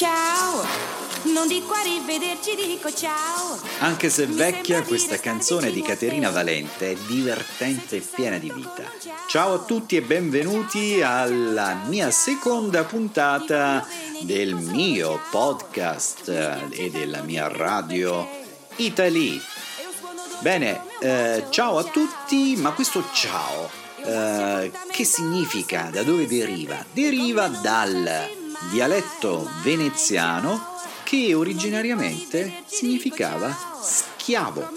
ciao. Non dico arrivederci, dico ciao. Anche se vecchia, questa canzone di Caterina Valente è divertente e piena di vita. Ciao a tutti e benvenuti alla mia seconda puntata del mio podcast e della mia radio Italy. Bene, eh, ciao a tutti, ma questo ciao eh, che significa? Da dove deriva? Deriva dal dialetto veneziano che originariamente significava schiavo.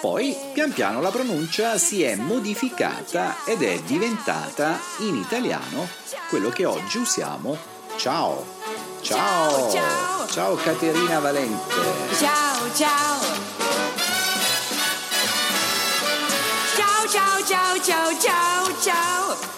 Poi pian piano la pronuncia si è modificata ed è diventata in italiano quello che oggi usiamo ciao. Ciao, ciao, ciao Caterina Valente. Ciao, ciao. Ciao, ciao, ciao, ciao, ciao, ciao.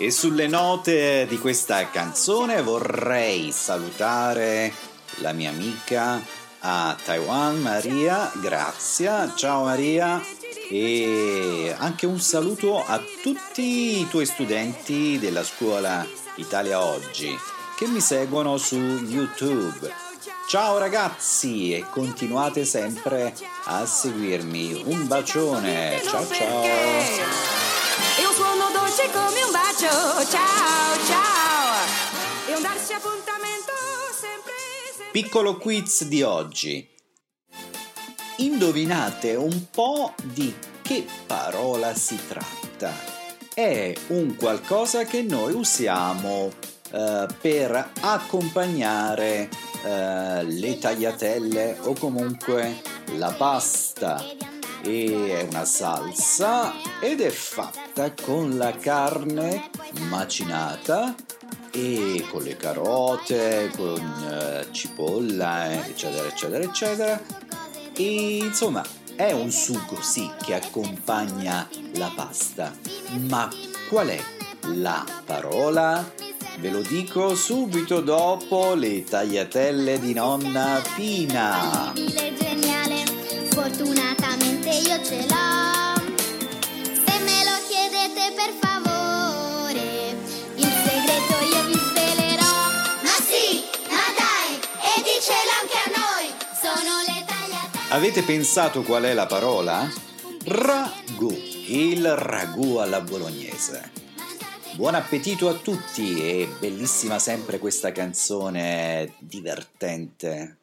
E sulle note di questa canzone vorrei salutare la mia amica a Taiwan, Maria, grazie, ciao Maria e anche un saluto a tutti i tuoi studenti della scuola Italia Oggi che mi seguono su YouTube. Ciao ragazzi e continuate sempre a seguirmi. Un bacione, ciao ciao dolce come un bacio. Ciao, ciao. E un darsi appuntamento sempre, sempre. Piccolo quiz di oggi. Indovinate un po' di che parola si tratta. È un qualcosa che noi usiamo eh, per accompagnare eh, le tagliatelle o comunque la pasta e è una salsa ed è fatta con la carne macinata e con le carote, con uh, cipolla, eccetera, eccetera, eccetera. E insomma è un sugo, sì, che accompagna la pasta. Ma qual è la parola? Ve lo dico subito dopo le tagliatelle di nonna Pina. Ce l'ho. Se me lo chiedete per favore, il segreto io vi svelerò. Ma sì, ma dai, e dicelo anche a noi, sono le tagliate. Avete pensato qual è la parola? Ragù, il ragù alla bolognese. Buon appetito a tutti e bellissima sempre questa canzone divertente.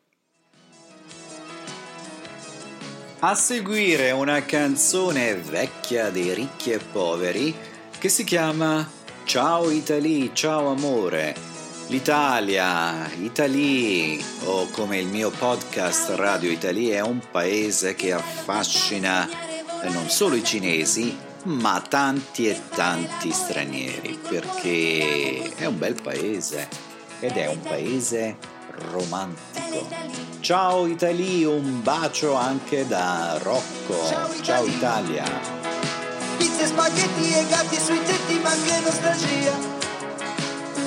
A seguire una canzone vecchia dei ricchi e poveri che si chiama Ciao Italy, ciao amore. L'Italia, Italy, o come il mio podcast Radio Italy, è un paese che affascina non solo i cinesi, ma tanti e tanti stranieri, perché è un bel paese ed è un paese romantico. Ciao Italia, un bacio anche da Rocco. Ciao, Ciao Italia. Pizze, spaghetti e gatti sui tetti, ma anche nostalgia.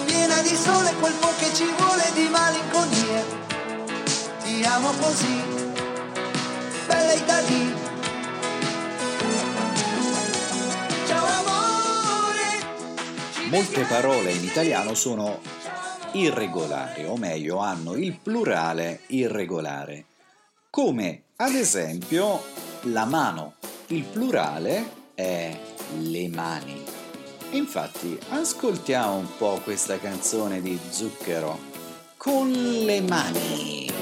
Piena di sole, quel po' che ci vuole di malinconia. Ti amo così, bella Italia. Ciao amore. Molte parole in italiano sono irregolari, o meglio hanno il plurale irregolare, come ad esempio la mano. Il plurale è le mani. Infatti, ascoltiamo un po' questa canzone di Zucchero con le mani.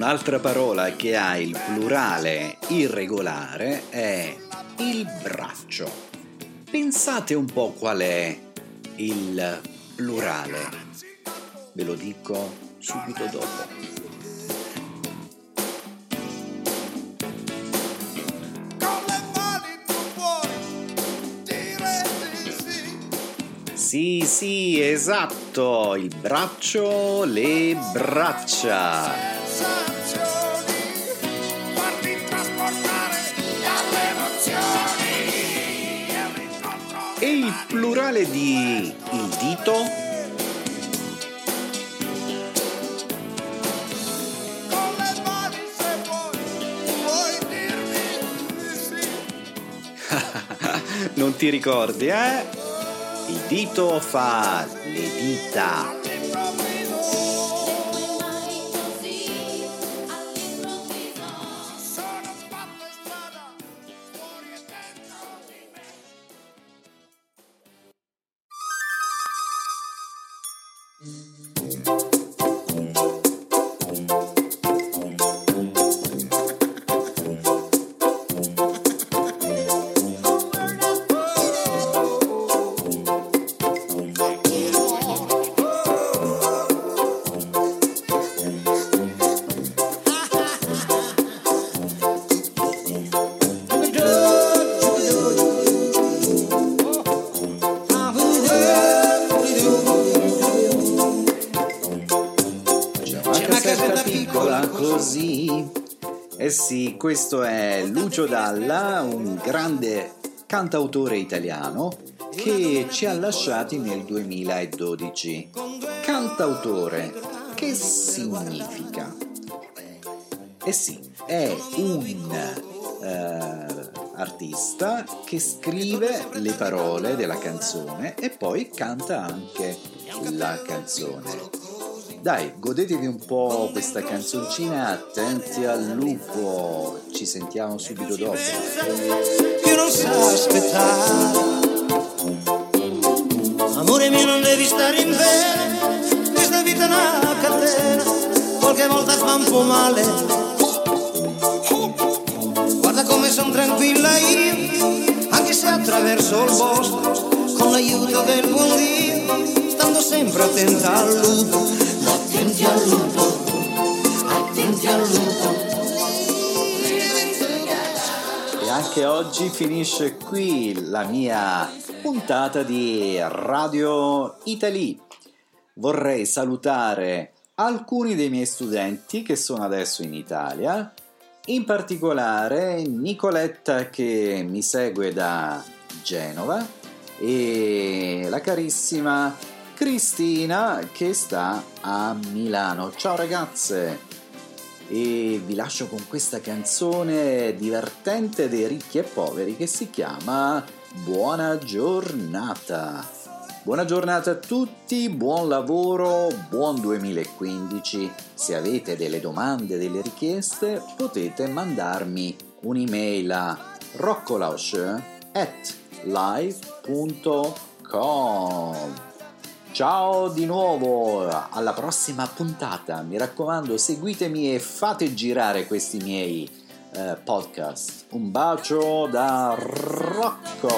Un'altra parola che ha il plurale irregolare è il braccio. Pensate un po' qual è il plurale. Ve lo dico subito dopo. Sì, sì, esatto, il braccio, le braccia. E il plurale di il dito? con le mani se vuoi, vuoi dirmi di sì. Non ti ricordi, eh? Il dito fa le dita. Questo è Lucio Dalla, un grande cantautore italiano che ci ha lasciati nel 2012. Cantautore, che significa? Eh sì, è un eh, artista che scrive le parole della canzone e poi canta anche la canzone. Dai, godetevi un po' questa canzoncina, attenti al lupo, ci sentiamo subito dopo. che non sa aspettare. Amore mio non devi stare in bene, questa vita è una catena, qualche volta fa un po' male. Guarda come sono tranquilla io, anche se attraverso il bosco, con l'aiuto del buon Dio, stando sempre attenta al lupo, E anche oggi finisce qui la mia puntata di Radio Italy. Vorrei salutare alcuni dei miei studenti che sono adesso in Italia, in particolare Nicoletta che mi segue da Genova e la carissima Cristina che sta a Milano. Ciao ragazze! e vi lascio con questa canzone divertente dei ricchi e poveri che si chiama Buona giornata. Buona giornata a tutti, buon lavoro, buon 2015. Se avete delle domande, delle richieste, potete mandarmi un'email a roccolosh@live.com. Ciao di nuovo, alla prossima puntata. Mi raccomando, seguitemi e fate girare questi miei eh, podcast. Un bacio da Rocco.